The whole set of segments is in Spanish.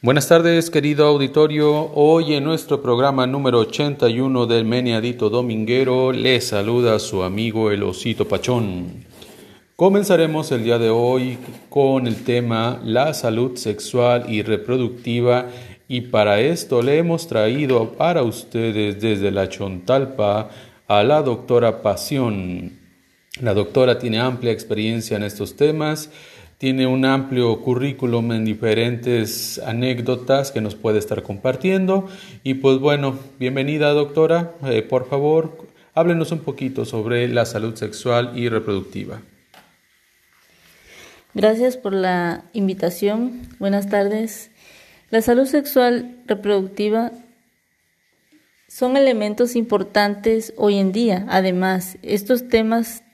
Buenas tardes, querido auditorio. Hoy en nuestro programa número 81 del Meniadito Dominguero le saluda su amigo el Osito Pachón. Comenzaremos el día de hoy con el tema la salud sexual y reproductiva y para esto le hemos traído para ustedes desde la Chontalpa a la doctora Pasión. La doctora tiene amplia experiencia en estos temas tiene un amplio currículum en diferentes anécdotas que nos puede estar compartiendo. Y pues bueno, bienvenida doctora. Eh, por favor, háblenos un poquito sobre la salud sexual y reproductiva. Gracias por la invitación. Buenas tardes. La salud sexual reproductiva son elementos importantes hoy en día. Además, estos temas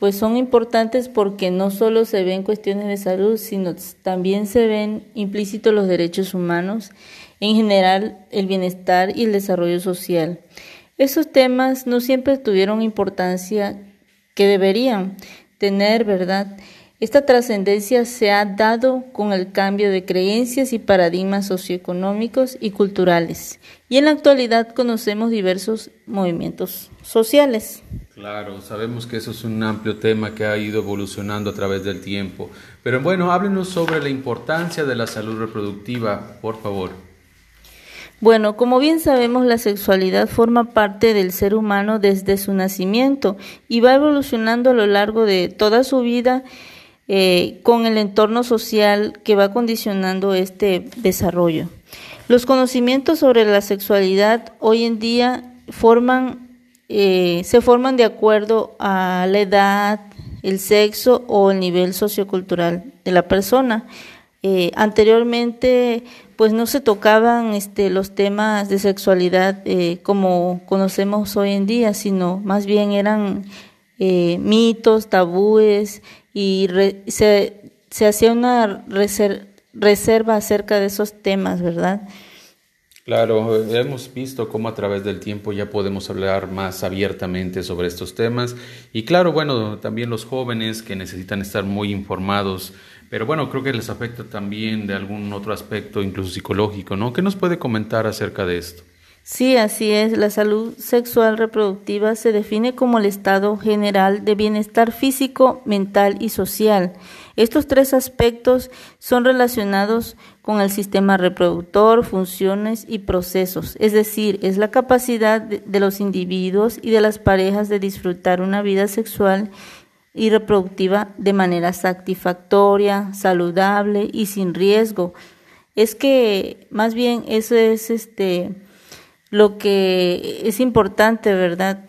pues son importantes porque no solo se ven cuestiones de salud, sino también se ven implícitos los derechos humanos, en general el bienestar y el desarrollo social. Esos temas no siempre tuvieron importancia que deberían tener, ¿verdad? Esta trascendencia se ha dado con el cambio de creencias y paradigmas socioeconómicos y culturales. Y en la actualidad conocemos diversos movimientos sociales. Claro, sabemos que eso es un amplio tema que ha ido evolucionando a través del tiempo. Pero bueno, háblenos sobre la importancia de la salud reproductiva, por favor. Bueno, como bien sabemos, la sexualidad forma parte del ser humano desde su nacimiento y va evolucionando a lo largo de toda su vida eh, con el entorno social que va condicionando este desarrollo. Los conocimientos sobre la sexualidad hoy en día forman, eh, se forman de acuerdo a la edad, el sexo o el nivel sociocultural de la persona. Eh, anteriormente, pues no se tocaban este, los temas de sexualidad como conocemos hoy en día, sino más bien eran mitos, tabúes y se, se, hacía una reserva acerca de esos temas, ¿verdad? Claro, hemos visto cómo a través del tiempo ya podemos hablar más abiertamente sobre estos temas y claro, bueno, también los jóvenes que necesitan estar muy informados, pero bueno, creo que les afecta también de algún otro aspecto, incluso psicológico, ¿no? ¿Qué nos puede comentar acerca de esto? Sí, así es. La salud sexual reproductiva se define como el estado general de bienestar físico, mental y social. Estos tres aspectos son relacionados con el sistema reproductor, funciones y procesos, es decir, es la capacidad de, los individuos y de las parejas de disfrutar una vida sexual y reproductiva de manera satisfactoria, saludable y sin riesgo. Es que más bien eso es este lo que es importante, ¿verdad?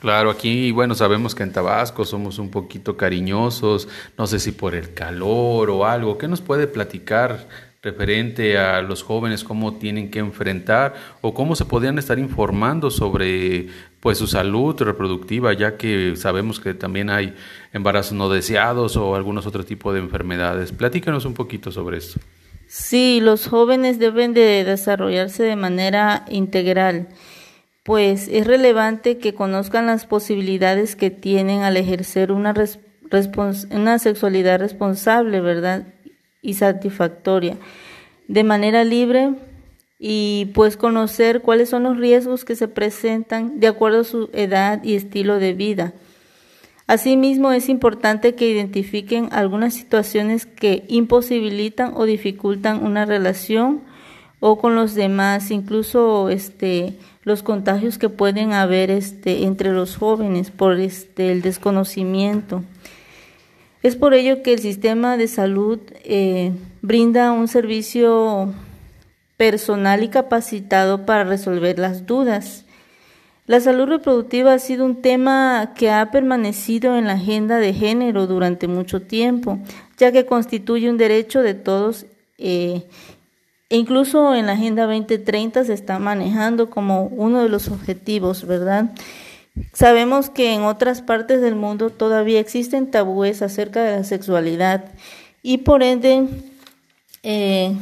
Claro, aquí, bueno, sabemos que en Tabasco somos un poquito cariñosos, no sé si por el calor o algo. ¿Qué nos puede platicar referente a los jóvenes, cómo tienen que enfrentar o cómo se podrían estar informando sobre pues su salud reproductiva, ya que sabemos que también hay embarazos no deseados o algunos otro tipo de enfermedades? Platícanos un poquito sobre esto. Sí, los jóvenes deben de desarrollarse de manera integral, pues es relevante que conozcan las posibilidades que tienen al ejercer una, una sexualidad responsable, ¿verdad? Y satisfactoria, de manera libre y pues conocer cuáles son los riesgos que se presentan de acuerdo a su edad y estilo de vida. Asimismo, es importante que identifiquen algunas situaciones que imposibilitan o dificultan una relación o con los demás, incluso este los contagios que pueden haber este entre los jóvenes por este el desconocimiento. Es por ello que el sistema de salud eh, brinda un servicio personal y capacitado para resolver las dudas la salud reproductiva ha sido un tema que ha permanecido en la agenda de género durante mucho tiempo, ya que constituye un derecho de todos eh, e incluso en la Agenda 2030 se está manejando como uno de los objetivos, ¿verdad? Sabemos que en otras partes del mundo todavía existen tabúes acerca de la sexualidad y por ende, eh,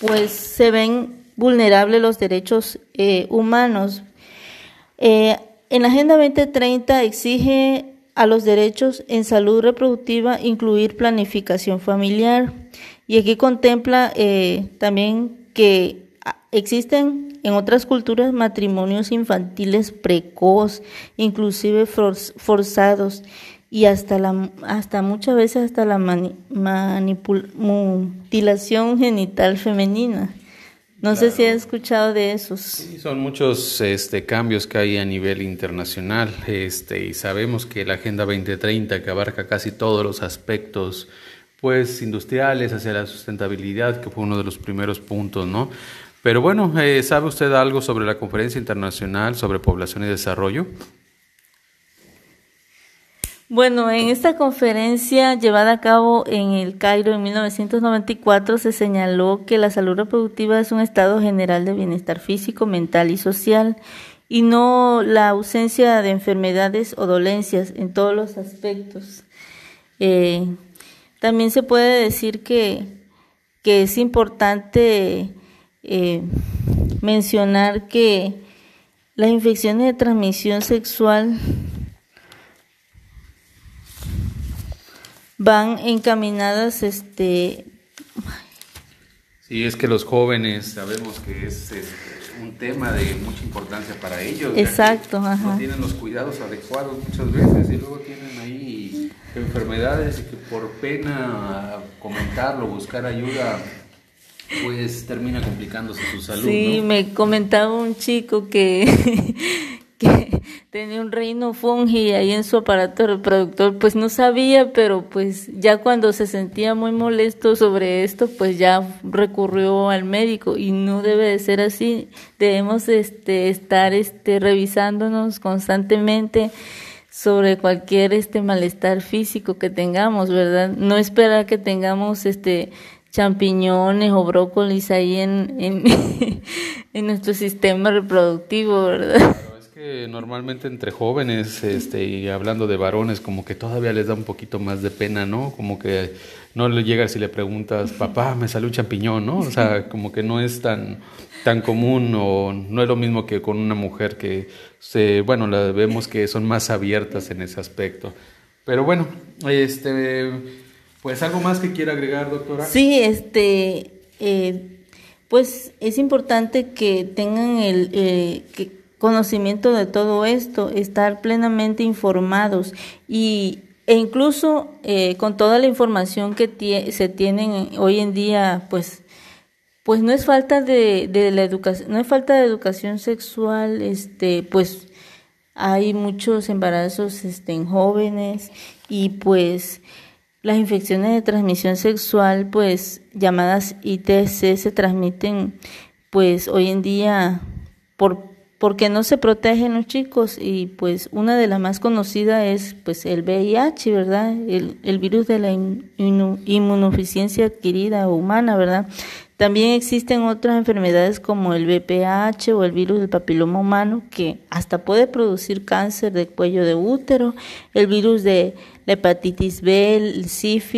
pues se ven vulnerables los derechos eh, humanos eh, en la Agenda 2030 exige a los derechos en salud reproductiva incluir planificación familiar Y aquí contempla eh, también que existen en otras culturas matrimonios infantiles precoz, inclusive forzados y hasta la hasta muchas veces hasta la mutilación genital femenina. No sé si has escuchado de esos. Sí, son muchos este, cambios que hay a nivel internacional este, y sabemos que la Agenda 2030, que abarca casi todos los aspectos pues, industriales hacia la sustentabilidad, que fue uno de los primeros puntos, ¿no? Pero bueno, eh, ¿sabe usted algo sobre la Conferencia Internacional sobre Población y Desarrollo? Bueno, en esta conferencia llevada a cabo en el Cairo en 1994 se señaló que la salud reproductiva es un estado general de bienestar físico, mental y social y no la ausencia de enfermedades o dolencias en todos los aspectos. Eh, también se puede decir que, que es importante eh, mencionar que las infecciones de transmisión sexual van encaminadas este Sí, es que los jóvenes sabemos que es, un tema de mucha importancia para ellos. Exacto, No tienen los cuidados adecuados muchas veces y luego tienen ahí enfermedades y que por pena comentarlo, buscar ayuda, pues termina complicándose su salud. Sí, me comentaba un chico que que tenía un reino fungi ahí en su aparato reproductor, pues no sabía, pero pues ya cuando se sentía muy molesto sobre esto, pues ya recurrió al médico y no debe de ser así. Debemos este estar este revisándonos constantemente sobre cualquier este malestar físico que tengamos, ¿verdad? No esperar que tengamos este champiñones o brócolis ahí en, en, en nuestro sistema reproductivo, ¿verdad? Normalmente entre jóvenes, este, y hablando de varones, como que todavía les da un poquito más de pena, ¿no? Como que no le llegas y le preguntas, papá, me salió un champiñón, ¿no? O sea, como que no es tan, tan común o no es lo mismo que con una mujer que se, bueno, la vemos que son más abiertas en ese aspecto. Pero bueno, este, pues algo más que quiera agregar, doctora. Sí, este, eh, pues es importante que tengan el, eh, que conocimiento de todo esto, estar plenamente informados y, e incluso eh, con toda la información que se tienen hoy en día, pues, pues no es falta de, de la educación, no es falta de educación sexual, este, pues hay muchos embarazos este, en jóvenes y pues las infecciones de transmisión sexual, pues llamadas ITC, se transmiten pues hoy en día por porque no se protegen los chicos y pues una de las más conocidas es pues el VIH, ¿verdad? El, el virus de la inmunodeficiencia adquirida humana, ¿verdad? También existen otras enfermedades como el VPH o el virus del papiloma humano que hasta puede producir cáncer de cuello de útero, el virus de la hepatitis B,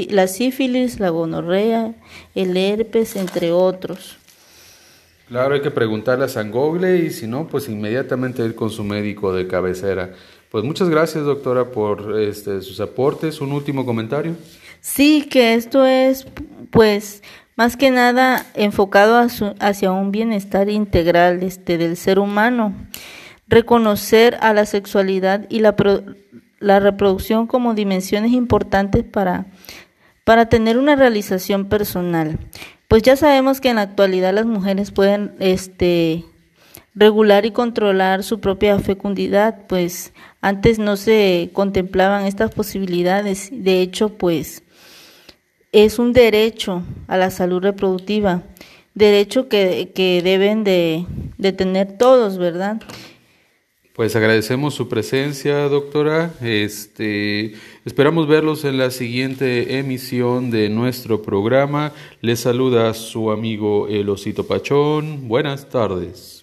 la sífilis, la gonorrea, el herpes, entre otros. Claro, hay que preguntarle a Sangogle y si no, pues inmediatamente ir con su médico de cabecera. Pues muchas gracias, doctora, por este, sus aportes. ¿Un último comentario? Sí, que esto es, pues, más que nada enfocado hacia un bienestar integral este, del ser humano. Reconocer a la sexualidad y la, la reproducción como dimensiones importantes para, para tener una realización personal. Pues ya sabemos que en la actualidad las mujeres pueden este regular y controlar su propia fecundidad, pues antes no se contemplaban estas posibilidades. De hecho, pues es un derecho a la salud reproductiva, derecho que, deben de, de tener todos, ¿verdad? Pues agradecemos su presencia, doctora. Este, esperamos verlos en la siguiente emisión de nuestro programa. Les saluda su amigo El Osito Pachón. Buenas tardes.